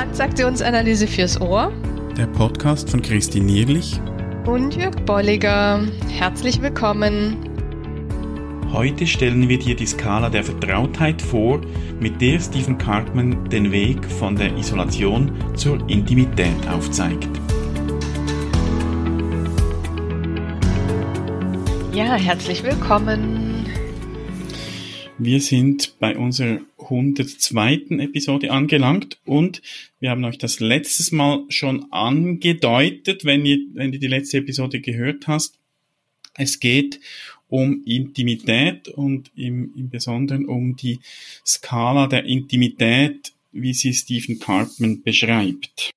Transaktionsanalyse fürs Ohr. Der Podcast von Christine Nierlich und Jörg Bolliger. Herzlich willkommen. Heute stellen wir dir die Skala der Vertrautheit vor, mit der Stephen Cartman den Weg von der Isolation zur Intimität aufzeigt. Ja, herzlich willkommen. Wir sind bei unserer 102. Episode angelangt und wir haben euch das letztes Mal schon angedeutet, wenn ihr, wenn du die letzte Episode gehört hast. Es geht um Intimität und im, im Besonderen um die Skala der Intimität, wie sie Stephen Cartman beschreibt.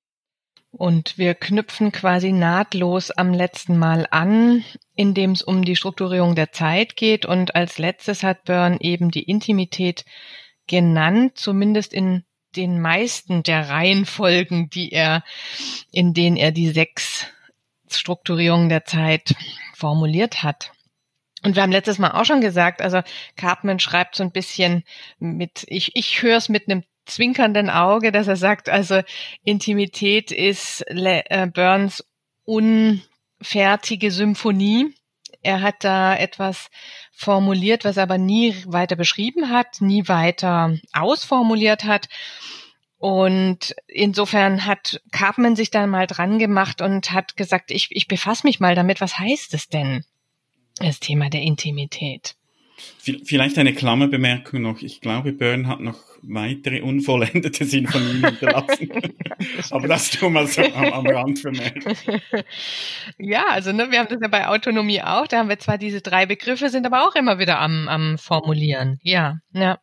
Und wir knüpfen quasi nahtlos am letzten Mal an, indem es um die Strukturierung der Zeit geht. Und als letztes hat Byrne eben die Intimität genannt, zumindest in den meisten der Reihenfolgen, die er, in denen er die sechs Strukturierungen der Zeit formuliert hat. Und wir haben letztes Mal auch schon gesagt, also Cartman schreibt so ein bisschen mit, ich, ich höre es mit einem zwinkernden Auge, dass er sagt, also Intimität ist Le äh, Burns unfertige Symphonie. Er hat da etwas formuliert, was er aber nie weiter beschrieben hat, nie weiter ausformuliert hat. Und insofern hat Cartman sich dann mal dran gemacht und hat gesagt, ich, ich befasse mich mal damit, was heißt es denn? das Thema der Intimität. Vielleicht eine Klammerbemerkung noch. Ich glaube, Byrne hat noch weitere unvollendete Sinfonien hinterlassen. Aber das tun wir so am, am Rand vermerken. Ja, also ne, wir haben das ja bei Autonomie auch. Da haben wir zwar diese drei Begriffe, sind aber auch immer wieder am, am Formulieren. Ja, ja.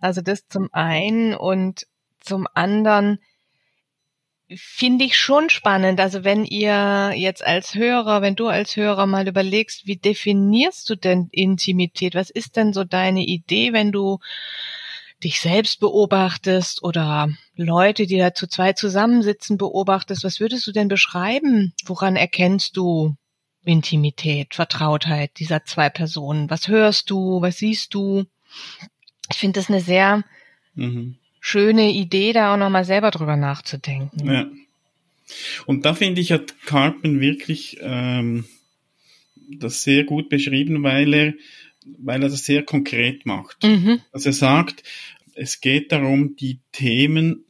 Also das zum einen und zum anderen finde ich schon spannend. Also wenn ihr jetzt als Hörer, wenn du als Hörer mal überlegst, wie definierst du denn Intimität? Was ist denn so deine Idee, wenn du dich selbst beobachtest oder Leute, die da zu zwei zusammensitzen, beobachtest? Was würdest du denn beschreiben? Woran erkennst du Intimität, Vertrautheit dieser zwei Personen? Was hörst du? Was siehst du? Ich finde das eine sehr mhm schöne Idee, da auch nochmal selber drüber nachzudenken. Ja. Und da finde ich, hat Carpen wirklich ähm, das sehr gut beschrieben, weil er, weil er das sehr konkret macht. Mhm. Also er sagt, es geht darum, die Themen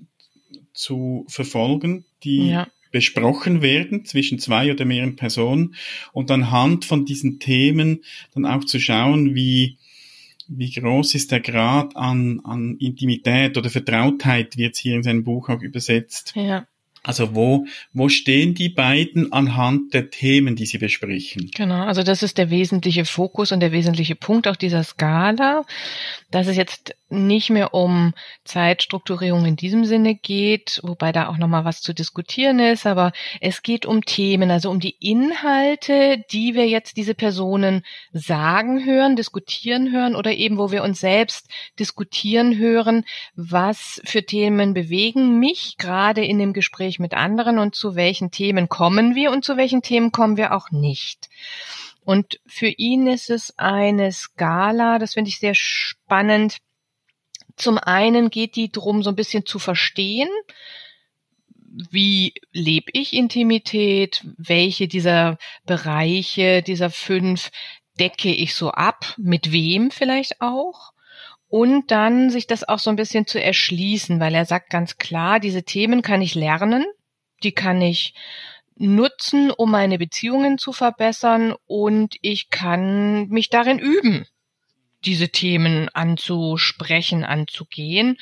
zu verfolgen, die ja. besprochen werden zwischen zwei oder mehreren Personen und anhand von diesen Themen dann auch zu schauen, wie wie groß ist der Grad an, an Intimität oder Vertrautheit, wie jetzt hier in seinem Buch auch übersetzt. Ja. Also wo, wo stehen die beiden anhand der Themen, die sie besprechen? Genau, also das ist der wesentliche Fokus und der wesentliche Punkt auch dieser Skala, dass es jetzt nicht mehr um Zeitstrukturierung in diesem Sinne geht, wobei da auch nochmal was zu diskutieren ist, aber es geht um Themen, also um die Inhalte, die wir jetzt diese Personen sagen hören, diskutieren hören oder eben wo wir uns selbst diskutieren hören, was für Themen bewegen mich gerade in dem Gespräch mit anderen und zu welchen Themen kommen wir und zu welchen Themen kommen wir auch nicht. Und für ihn ist es eine Skala, das finde ich sehr spannend, zum einen geht die drum, so ein bisschen zu verstehen, wie lebe ich Intimität, welche dieser Bereiche, dieser fünf decke ich so ab, mit wem vielleicht auch. Und dann sich das auch so ein bisschen zu erschließen, weil er sagt ganz klar, diese Themen kann ich lernen, die kann ich nutzen, um meine Beziehungen zu verbessern und ich kann mich darin üben diese Themen anzusprechen, anzugehen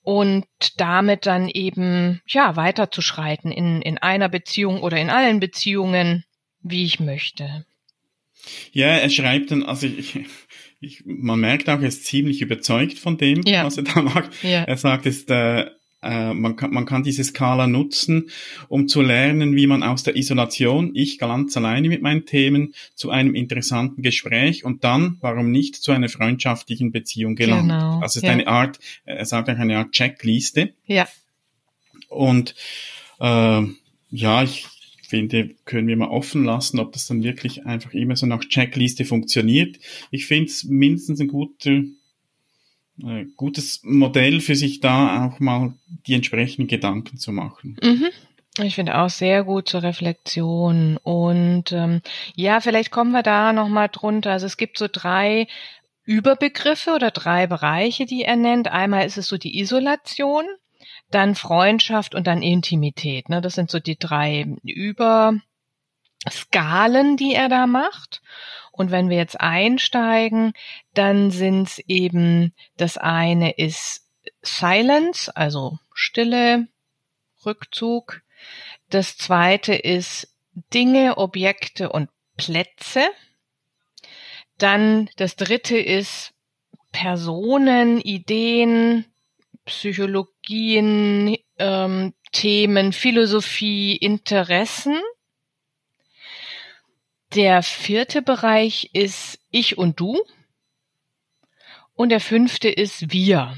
und damit dann eben ja weiterzuschreiten in in einer Beziehung oder in allen Beziehungen, wie ich möchte. Ja, er schreibt dann, also ich, ich, man merkt auch, er ist ziemlich überzeugt von dem, ja. was er da macht. Ja. Er sagt, es äh, äh, man, kann, man kann diese Skala nutzen, um zu lernen, wie man aus der Isolation, ich ganz alleine mit meinen Themen, zu einem interessanten Gespräch und dann, warum nicht, zu einer freundschaftlichen Beziehung gelangt. Genau, also es ist ja. eine Art, er sagt auch eine Art Checkliste. Ja. Und äh, ja, ich finde, können wir mal offen lassen, ob das dann wirklich einfach immer so nach Checkliste funktioniert. Ich finde es mindestens ein guter äh, gutes Modell für sich da auch mal die entsprechenden Gedanken zu machen. Mhm. Ich finde auch sehr gut zur Reflexion. Und ähm, ja, vielleicht kommen wir da nochmal drunter. Also es gibt so drei Überbegriffe oder drei Bereiche, die er nennt. Einmal ist es so die Isolation, dann Freundschaft und dann Intimität. Ne? Das sind so die drei Überskalen, die er da macht. Und wenn wir jetzt einsteigen, dann sind es eben, das eine ist Silence, also Stille, Rückzug. Das zweite ist Dinge, Objekte und Plätze. Dann das dritte ist Personen, Ideen, Psychologien, ähm, Themen, Philosophie, Interessen. Der vierte Bereich ist Ich und Du. Und der fünfte ist Wir.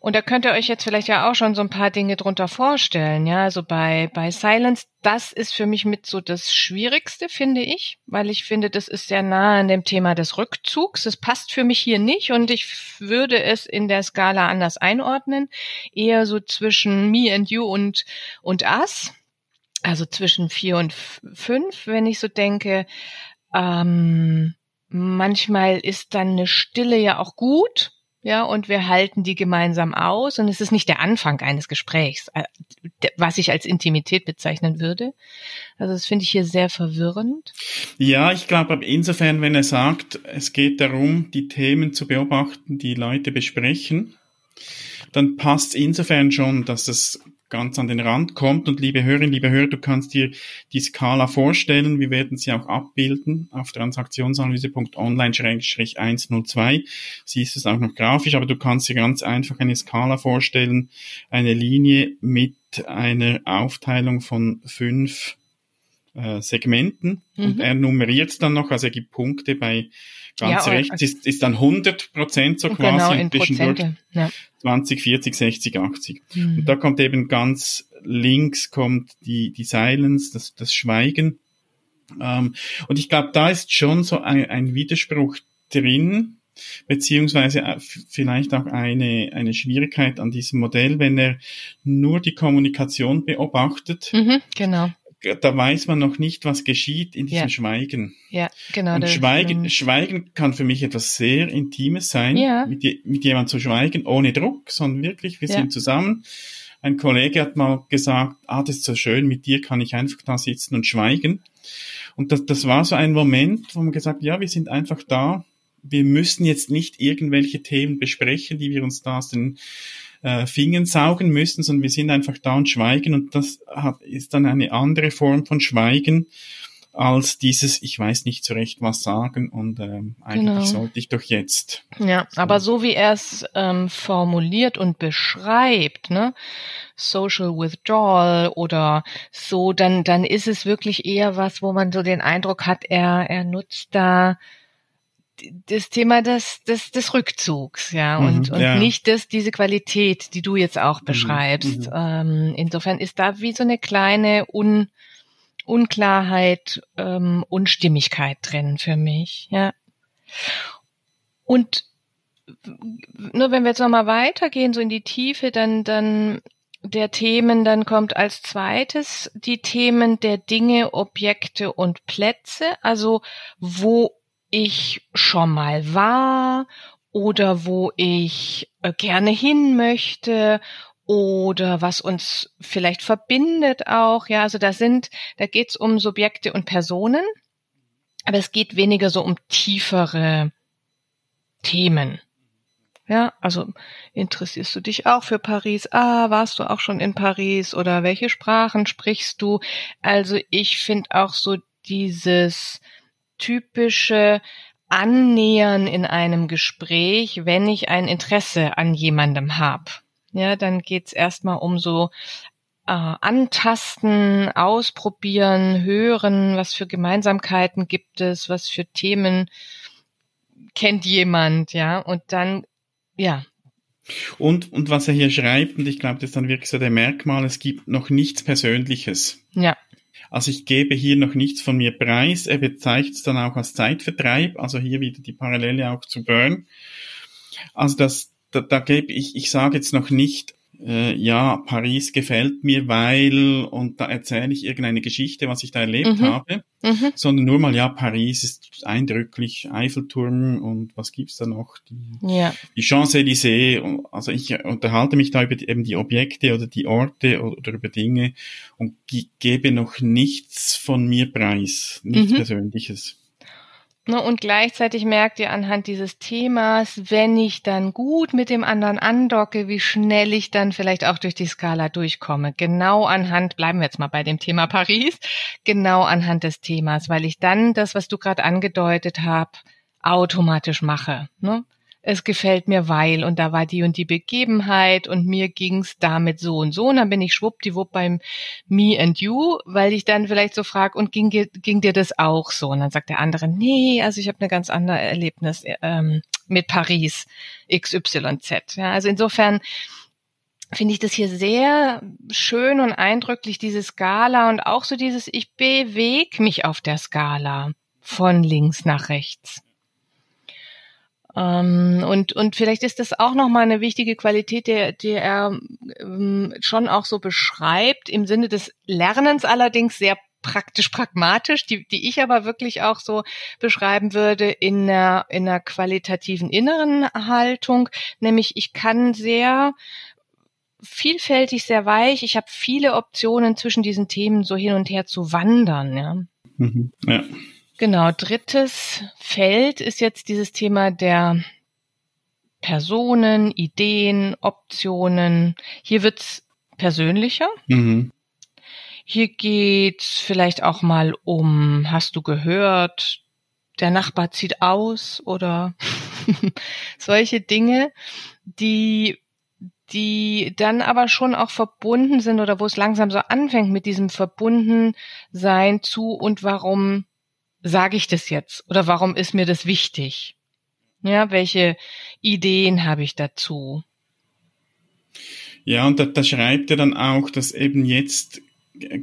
Und da könnt ihr euch jetzt vielleicht ja auch schon so ein paar Dinge drunter vorstellen. Ja, also bei, bei Silence, das ist für mich mit so das Schwierigste, finde ich, weil ich finde, das ist sehr nah an dem Thema des Rückzugs. Das passt für mich hier nicht und ich würde es in der Skala anders einordnen. Eher so zwischen me and you und, und us. Also zwischen vier und fünf, wenn ich so denke. Ähm, manchmal ist dann eine Stille ja auch gut ja, und wir halten die gemeinsam aus und es ist nicht der Anfang eines Gesprächs, äh, was ich als Intimität bezeichnen würde. Also das finde ich hier sehr verwirrend. Ja, ich glaube insofern, wenn er sagt, es geht darum, die Themen zu beobachten, die Leute besprechen, dann passt insofern schon, dass es ganz an den Rand kommt. Und liebe Hörerinnen, liebe Hörer, du kannst dir die Skala vorstellen. Wir werden sie auch abbilden auf transaktionsanalyse.online-102. Siehst es auch noch grafisch, aber du kannst dir ganz einfach eine Skala vorstellen. Eine Linie mit einer Aufteilung von fünf äh, Segmenten. Mhm. Und er nummeriert dann noch, also er gibt Punkte bei ganz ja, rechts ist, ist dann 100 Prozent so quasi genau, in Prozente. Ja. 20, 40, 60, 80. Mhm. Und da kommt eben ganz links kommt die, die Silence, das, das Schweigen. Ähm, und ich glaube, da ist schon so ein, ein Widerspruch drin, beziehungsweise äh, vielleicht auch eine, eine Schwierigkeit an diesem Modell, wenn er nur die Kommunikation beobachtet. Mhm, genau da weiß man noch nicht, was geschieht in diesem ja. Schweigen. Ja, genau. Und Schweigen, Schweigen kann für mich etwas sehr Intimes sein, ja. mit, mit jemandem zu schweigen, ohne Druck, sondern wirklich, wir ja. sind zusammen. Ein Kollege hat mal gesagt, ah, das ist so schön, mit dir kann ich einfach da sitzen und schweigen. Und das, das war so ein Moment, wo man gesagt, ja, wir sind einfach da. Wir müssen jetzt nicht irgendwelche Themen besprechen, die wir uns da aus den äh, Fingern saugen müssen, sondern wir sind einfach da und schweigen und das hat, ist dann eine andere Form von Schweigen als dieses, ich weiß nicht so recht was sagen und ähm, eigentlich genau. sollte ich doch jetzt. Ja, so. aber so wie er es ähm, formuliert und beschreibt, ne, Social Withdrawal oder so, dann dann ist es wirklich eher was, wo man so den Eindruck hat, er er nutzt da das Thema des, des, des Rückzugs, ja, und, mhm, und ja. nicht das, diese Qualität, die du jetzt auch mhm, beschreibst. Mhm, ähm, insofern ist da wie so eine kleine Un, Unklarheit, ähm, Unstimmigkeit drin für mich, ja. Und nur wenn wir jetzt nochmal weitergehen, so in die Tiefe, dann, dann der Themen, dann kommt als zweites die Themen der Dinge, Objekte und Plätze, also wo ich schon mal war oder wo ich äh, gerne hin möchte oder was uns vielleicht verbindet auch. Ja, also da sind, da geht's um Subjekte und Personen, aber es geht weniger so um tiefere Themen. Ja, also interessierst du dich auch für Paris? Ah, warst du auch schon in Paris? Oder welche Sprachen sprichst du? Also ich finde auch so dieses typische Annähern in einem Gespräch, wenn ich ein Interesse an jemandem habe. Ja, dann geht's erstmal um so äh, antasten, ausprobieren, hören, was für Gemeinsamkeiten gibt es, was für Themen kennt jemand, ja, und dann, ja. Und, und was er hier schreibt, und ich glaube, das ist dann wirklich so der Merkmal, es gibt noch nichts Persönliches. Ja. Also ich gebe hier noch nichts von mir preis. Er bezeichnet es dann auch als Zeitvertreib, also hier wieder die Parallele auch zu Burn. Also das, da, da gebe ich, ich sage jetzt noch nicht, äh, ja, Paris gefällt mir, weil, und da erzähle ich irgendeine Geschichte, was ich da erlebt mhm. habe, mhm. sondern nur mal, ja, Paris ist eindrücklich, Eiffelturm und was gibt's da noch? Die, ja. die Champs-Élysées, also ich unterhalte mich da über die, eben die Objekte oder die Orte oder, oder über Dinge und gebe noch nichts von mir preis, nichts mhm. Persönliches. Ne, und gleichzeitig merkt ihr anhand dieses Themas, wenn ich dann gut mit dem anderen andocke, wie schnell ich dann vielleicht auch durch die Skala durchkomme. Genau anhand, bleiben wir jetzt mal bei dem Thema Paris, genau anhand des Themas, weil ich dann das, was du gerade angedeutet hast, automatisch mache. Ne? Es gefällt mir, weil und da war die und die Begebenheit und mir ging's damit so und so und dann bin ich schwuppdiwupp beim Me and You, weil ich dann vielleicht so frage und ging, ging dir das auch so? Und dann sagt der andere, nee, also ich habe eine ganz andere Erlebnis ähm, mit Paris XYZ. Ja, also insofern finde ich das hier sehr schön und eindrücklich, diese Skala und auch so dieses, ich bewege mich auf der Skala von links nach rechts. Ähm, und, und vielleicht ist das auch nochmal eine wichtige Qualität, die, die er ähm, schon auch so beschreibt, im Sinne des Lernens allerdings sehr praktisch pragmatisch, die, die ich aber wirklich auch so beschreiben würde in einer, in einer qualitativen inneren Haltung, nämlich ich kann sehr vielfältig, sehr weich, ich habe viele Optionen zwischen diesen Themen so hin und her zu wandern. Ja. Mhm, ja. Genau, drittes Feld ist jetzt dieses Thema der Personen, Ideen, Optionen. Hier wird's persönlicher. Mhm. Hier geht's vielleicht auch mal um, hast du gehört, der Nachbar zieht aus oder solche Dinge, die die dann aber schon auch verbunden sind oder wo es langsam so anfängt mit diesem Verbundensein zu und warum sage ich das jetzt oder warum ist mir das wichtig? Ja, welche Ideen habe ich dazu? Ja, und da, da schreibt er dann auch, dass eben jetzt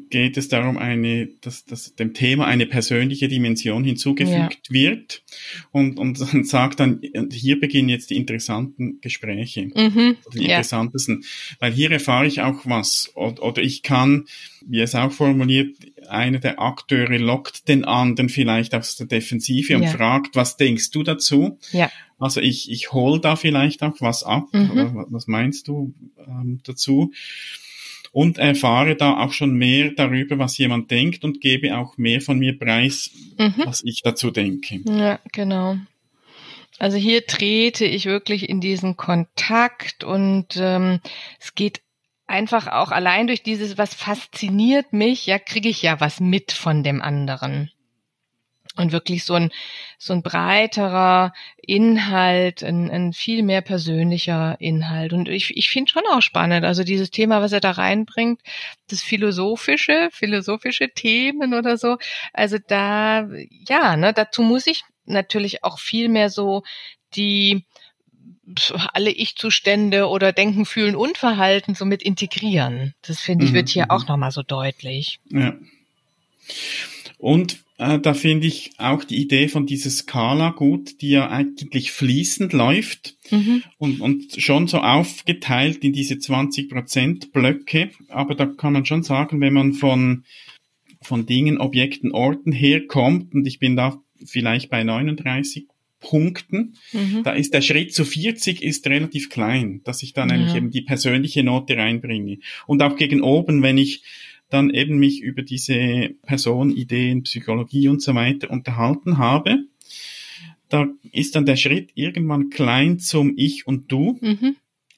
geht es darum, eine, dass, dass dem Thema eine persönliche Dimension hinzugefügt ja. wird und, und sagt dann, hier beginnen jetzt die interessanten Gespräche, mhm. die interessantesten, ja. weil hier erfahre ich auch was oder, oder ich kann, wie es auch formuliert, einer der Akteure lockt den anderen vielleicht aus der Defensive und ja. fragt, was denkst du dazu? Ja. Also ich, ich hole da vielleicht auch was ab. Mhm. Was meinst du ähm, dazu? Und erfahre da auch schon mehr darüber, was jemand denkt und gebe auch mehr von mir preis, mhm. was ich dazu denke. Ja, genau. Also hier trete ich wirklich in diesen Kontakt und ähm, es geht einfach auch allein durch dieses, was fasziniert mich, ja, kriege ich ja was mit von dem anderen und wirklich so ein so ein breiterer Inhalt, ein, ein viel mehr persönlicher Inhalt. Und ich, ich finde schon auch spannend, also dieses Thema, was er da reinbringt, das philosophische, philosophische Themen oder so. Also da, ja, ne, dazu muss ich natürlich auch viel mehr so die alle Ich-Zustände oder Denken, Fühlen und Verhalten so mit integrieren. Das finde ich wird hier mhm. auch nochmal so deutlich. Ja. Und äh, da finde ich auch die Idee von dieser Skala gut, die ja eigentlich fließend läuft mhm. und, und schon so aufgeteilt in diese 20% Blöcke. Aber da kann man schon sagen, wenn man von, von Dingen, Objekten, Orten herkommt, und ich bin da vielleicht bei 39 Punkten, mhm. da ist der Schritt zu 40 ist relativ klein, dass ich dann ja. nämlich eben die persönliche Note reinbringe. Und auch gegen oben, wenn ich dann eben mich über diese Person, Ideen, Psychologie und so weiter unterhalten habe, da ist dann der Schritt irgendwann klein zum Ich und Du, mhm.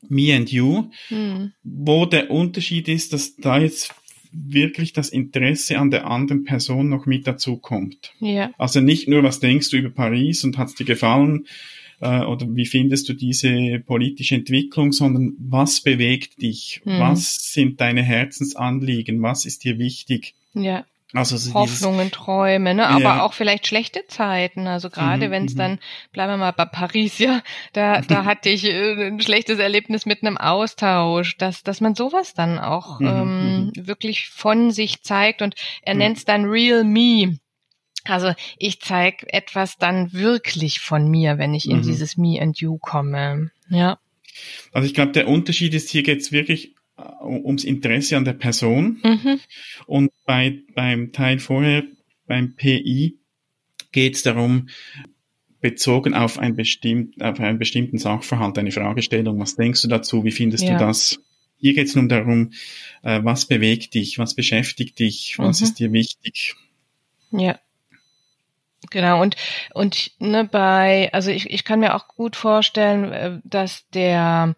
Me and You, mhm. wo der Unterschied ist, dass da jetzt wirklich das Interesse an der anderen Person noch mit dazu kommt. Ja. Also nicht nur, was denkst du über Paris und hat es dir gefallen, äh, oder wie findest du diese politische Entwicklung, sondern was bewegt dich? Mhm. Was sind deine Herzensanliegen? Was ist dir wichtig? Ja. Also so Hoffnungen, Träume, ne? aber ja. auch vielleicht schlechte Zeiten. Also gerade mhm, wenn es mhm. dann, bleiben wir mal bei Paris, ja, da, da hatte ich äh, ein schlechtes Erlebnis mit einem Austausch, dass, dass man sowas dann auch mhm, ähm, mhm. wirklich von sich zeigt und er nennt es dann Real Me. Also ich zeige etwas dann wirklich von mir, wenn ich in mhm. dieses Me and You komme. Ja. Also ich glaube, der Unterschied ist, hier geht es wirklich äh, ums Interesse an der Person. Mhm. Und bei, beim Teil vorher, beim PI, geht es darum, bezogen auf, ein bestimmt, auf einen bestimmten Sachverhalt, eine Fragestellung. Was denkst du dazu? Wie findest ja. du das? Hier geht es nun darum, äh, was bewegt dich, was beschäftigt dich, was mhm. ist dir wichtig. Ja. Genau, und, und ne, bei, also ich, ich kann mir auch gut vorstellen, äh, dass der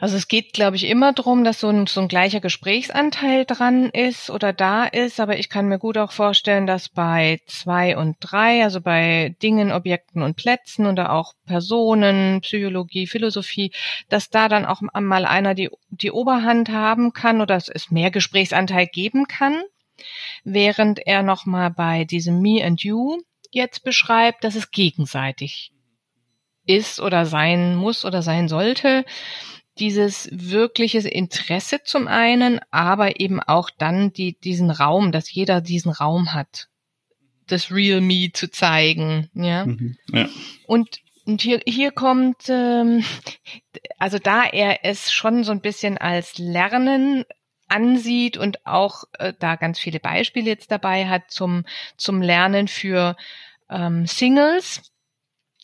also es geht, glaube ich, immer drum, dass so ein, so ein gleicher Gesprächsanteil dran ist oder da ist, aber ich kann mir gut auch vorstellen, dass bei zwei und drei, also bei Dingen, Objekten und Plätzen oder auch Personen, Psychologie, Philosophie, dass da dann auch mal einer die, die Oberhand haben kann oder es mehr Gesprächsanteil geben kann, während er nochmal bei diesem Me and You jetzt beschreibt, dass es gegenseitig ist oder sein muss oder sein sollte dieses wirkliche Interesse zum einen, aber eben auch dann die, diesen Raum, dass jeder diesen Raum hat, das Real Me zu zeigen. Ja. Mhm, ja. Und und hier, hier kommt, ähm, also da er es schon so ein bisschen als Lernen ansieht und auch äh, da ganz viele Beispiele jetzt dabei hat zum, zum Lernen für ähm, Singles,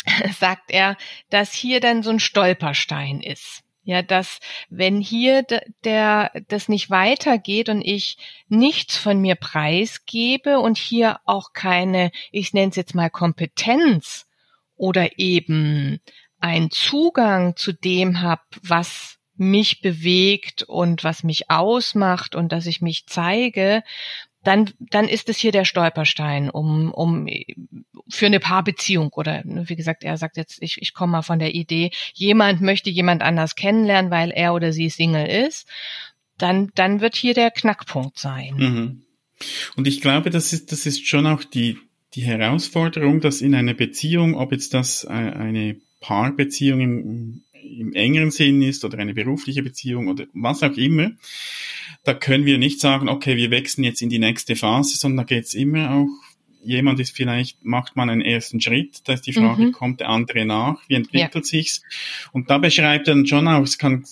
sagt er, dass hier dann so ein Stolperstein ist. Ja, dass wenn hier der das nicht weitergeht und ich nichts von mir preisgebe und hier auch keine, ich nenne es jetzt mal Kompetenz oder eben ein Zugang zu dem habe, was mich bewegt und was mich ausmacht und dass ich mich zeige, dann, dann ist es hier der Stolperstein, um, um für eine Paarbeziehung oder wie gesagt, er sagt jetzt, ich, ich komme mal von der Idee, jemand möchte jemand anders kennenlernen, weil er oder sie Single ist, dann, dann wird hier der Knackpunkt sein. Mhm. Und ich glaube, das ist, das ist schon auch die, die Herausforderung, dass in einer Beziehung, ob jetzt das äh, eine Paarbeziehung im, im engeren Sinn ist oder eine berufliche Beziehung oder was auch immer, da können wir nicht sagen, okay, wir wechseln jetzt in die nächste Phase, sondern da geht es immer auch, jemand ist vielleicht, macht man einen ersten Schritt, da ist die Frage, mhm. kommt der andere nach, wie entwickelt ja. sich's? Und da beschreibt er dann schon auch, es kann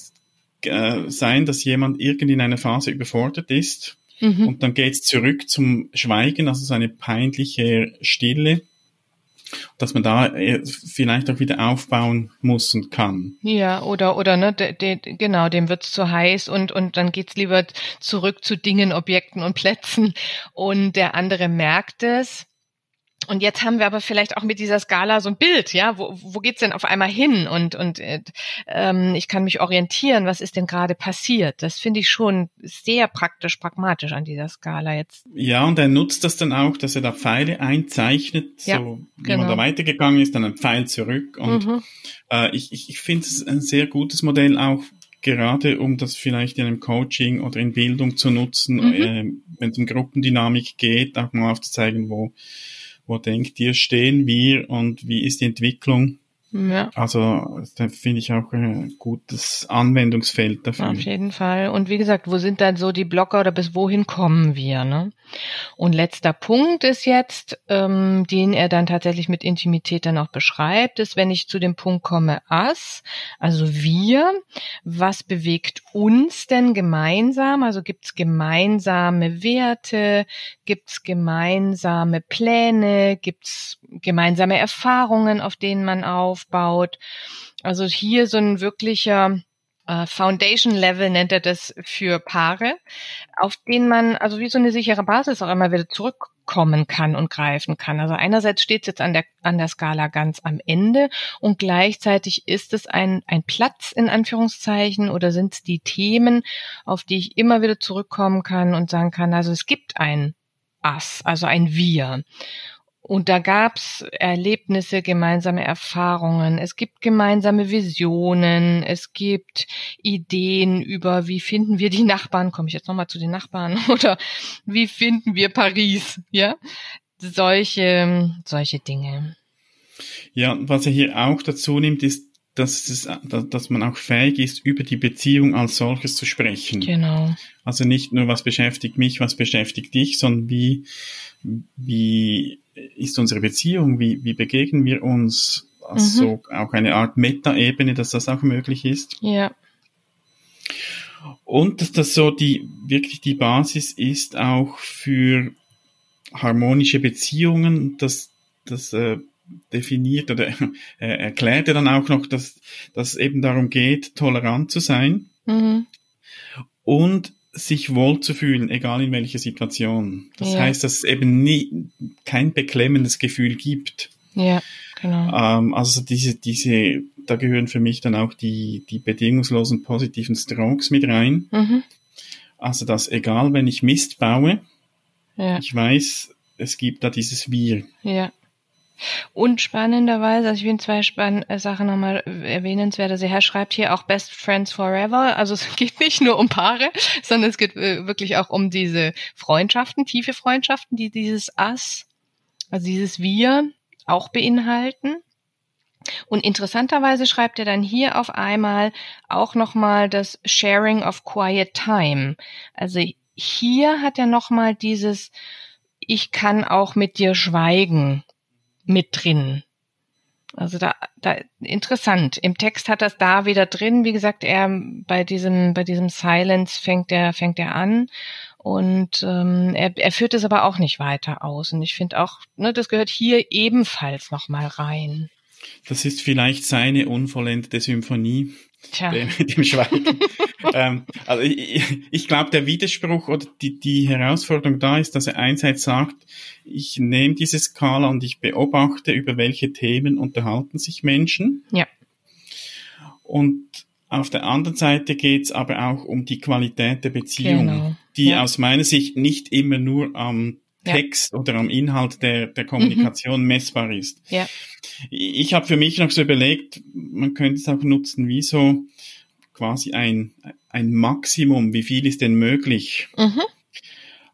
äh, sein, dass jemand irgendwie in einer Phase überfordert ist, mhm. und dann geht's zurück zum Schweigen, also so eine peinliche Stille dass man da äh, vielleicht auch wieder aufbauen muss und kann. Ja, oder oder ne, de, de, genau, dem wird's zu heiß und und dann geht's lieber zurück zu Dingen, Objekten und Plätzen und der andere merkt es und jetzt haben wir aber vielleicht auch mit dieser Skala so ein Bild, ja, wo, wo geht's denn auf einmal hin? Und, und äh, ähm, ich kann mich orientieren, was ist denn gerade passiert? Das finde ich schon sehr praktisch, pragmatisch an dieser Skala jetzt. Ja, und er nutzt das dann auch, dass er da Pfeile einzeichnet, ja, so wie genau. man da weitergegangen ist, dann ein Pfeil zurück. Und mhm. äh, ich, ich, ich finde es ein sehr gutes Modell auch gerade um das vielleicht in einem Coaching oder in Bildung zu nutzen, mhm. äh, wenn es um Gruppendynamik geht, auch mal aufzuzeigen, wo wo denkt ihr, stehen wir und wie ist die Entwicklung? Ja. Also da finde ich auch ein gutes Anwendungsfeld dafür. Auf jeden Fall. Und wie gesagt, wo sind dann so die Blocker oder bis wohin kommen wir? Ne? Und letzter Punkt ist jetzt, ähm, den er dann tatsächlich mit Intimität dann auch beschreibt, ist, wenn ich zu dem Punkt komme, as, also wir, was bewegt uns denn gemeinsam? Also gibt es gemeinsame Werte, gibt es gemeinsame Pläne, gibt es gemeinsame Erfahrungen, auf denen man aufbaut. Also hier so ein wirklicher Foundation Level nennt er das für Paare, auf denen man also wie so eine sichere Basis auch immer wieder zurückkommen kann und greifen kann. Also einerseits steht es jetzt an der, an der Skala ganz am Ende und gleichzeitig ist es ein, ein Platz in Anführungszeichen oder sind es die Themen, auf die ich immer wieder zurückkommen kann und sagen kann, also es gibt ein Us, also ein Wir. Und da gab's Erlebnisse, gemeinsame Erfahrungen, es gibt gemeinsame Visionen, es gibt Ideen über, wie finden wir die Nachbarn, komme ich jetzt nochmal zu den Nachbarn, oder wie finden wir Paris, ja? Solche, solche Dinge. Ja, was er hier auch dazu nimmt, ist, dass, es, dass man auch fähig ist, über die Beziehung als solches zu sprechen. Genau. Also nicht nur, was beschäftigt mich, was beschäftigt dich, sondern wie, wie ist unsere Beziehung, wie, wie begegnen wir uns, also mhm. auch eine Art Metaebene, dass das auch möglich ist. Ja. Und dass das so die, wirklich die Basis ist auch für harmonische Beziehungen, dass das äh, definiert oder äh, erklärt er dann auch noch, dass, dass es eben darum geht, tolerant zu sein mhm. und sich wohlzufühlen, egal in welcher Situation. Das ja. heißt, dass es eben nie, kein beklemmendes Gefühl gibt. Ja, genau. Ähm, also diese, diese, da gehören für mich dann auch die, die bedingungslosen positiven Strokes mit rein. Mhm. Also dass egal, wenn ich Mist baue, ja. ich weiß, es gibt da dieses Wir. Ja. Und spannenderweise, also ich will zwei Spann äh, Sachen nochmal erwähnenswert. Also Herr schreibt hier auch Best Friends Forever. Also es geht nicht nur um Paare, sondern es geht äh, wirklich auch um diese Freundschaften, tiefe Freundschaften, die dieses Us, also dieses Wir auch beinhalten. Und interessanterweise schreibt er dann hier auf einmal auch nochmal das Sharing of Quiet Time. Also hier hat er nochmal dieses, ich kann auch mit dir schweigen mit drin. Also da, da interessant. Im Text hat das da wieder drin. Wie gesagt, er bei diesem bei diesem Silence fängt er fängt er an und ähm, er, er führt es aber auch nicht weiter aus. Und ich finde auch, ne, das gehört hier ebenfalls noch mal rein. Das ist vielleicht seine unvollendete Symphonie. Tja. Mit dem Schweigen. ähm, also ich, ich glaube, der Widerspruch oder die, die Herausforderung da ist, dass er einerseits sagt, ich nehme diese Skala und ich beobachte, über welche Themen unterhalten sich Menschen. Ja. Und auf der anderen Seite geht es aber auch um die Qualität der Beziehung, genau. die ja. aus meiner Sicht nicht immer nur am Text ja. oder am Inhalt der, der Kommunikation mhm. messbar ist. Ja. Ich habe für mich noch so überlegt, man könnte es auch nutzen wie so quasi ein, ein Maximum, wie viel ist denn möglich? Mhm.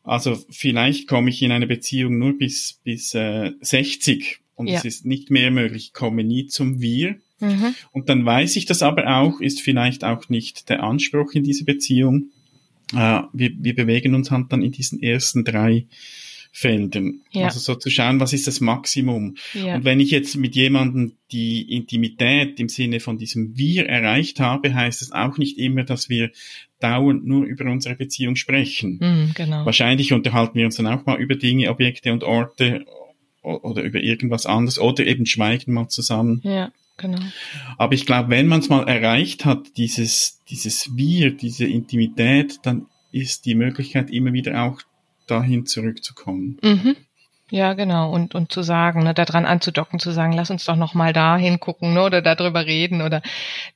Also vielleicht komme ich in eine Beziehung nur bis, bis äh, 60 und ja. es ist nicht mehr möglich, ich komme nie zum Wir. Mhm. Und dann weiß ich das aber auch, ist vielleicht auch nicht der Anspruch in dieser Beziehung. Äh, wir, wir bewegen uns halt dann in diesen ersten drei Feldern. Ja. Also so zu schauen, was ist das Maximum. Ja. Und wenn ich jetzt mit jemandem die Intimität im Sinne von diesem Wir erreicht habe, heißt es auch nicht immer, dass wir dauernd nur über unsere Beziehung sprechen. Mhm, genau. Wahrscheinlich unterhalten wir uns dann auch mal über Dinge, Objekte und Orte oder über irgendwas anderes oder eben schweigen mal zusammen. Ja. Genau. Aber ich glaube, wenn man es mal erreicht hat, dieses, dieses Wir, diese Intimität, dann ist die Möglichkeit immer wieder auch dahin zurückzukommen. Mhm. Ja, genau. Und, und zu sagen, ne, daran anzudocken, zu sagen, lass uns doch noch mal da hingucken, ne, oder darüber reden, oder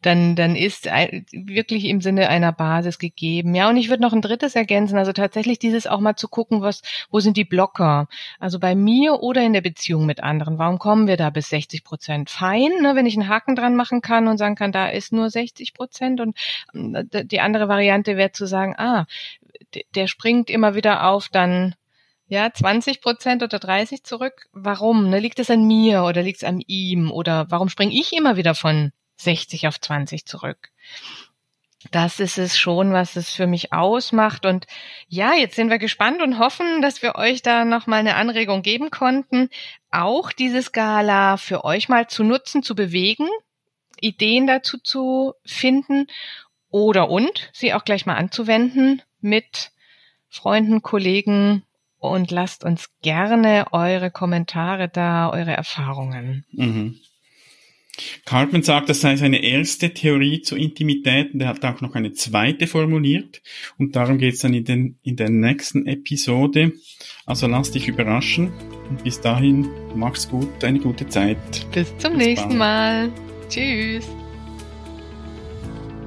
dann, dann ist wirklich im Sinne einer Basis gegeben. Ja, und ich würde noch ein drittes ergänzen, also tatsächlich dieses auch mal zu gucken, was, wo sind die Blocker? Also bei mir oder in der Beziehung mit anderen. Warum kommen wir da bis 60 Prozent? Fein, ne, wenn ich einen Haken dran machen kann und sagen kann, da ist nur 60 Prozent und äh, die andere Variante wäre zu sagen, ah, der springt immer wieder auf dann ja 20 Prozent oder 30 zurück. Warum? Ne? Liegt es an mir oder liegt es an ihm oder warum springe ich immer wieder von 60 auf 20 zurück? Das ist es schon, was es für mich ausmacht. Und ja, jetzt sind wir gespannt und hoffen, dass wir euch da nochmal eine Anregung geben konnten, auch diese Skala für euch mal zu nutzen, zu bewegen, Ideen dazu zu finden oder und sie auch gleich mal anzuwenden mit Freunden, Kollegen und lasst uns gerne eure Kommentare da, eure Erfahrungen. Mhm. Cartman sagt, das sei seine erste Theorie zur Intimität und er hat auch noch eine zweite formuliert und darum geht es dann in, den, in der nächsten Episode. Also lass dich überraschen und bis dahin mach's gut, eine gute Zeit. Bis zum bis nächsten bald. Mal. Tschüss.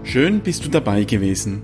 Schön bist du dabei gewesen.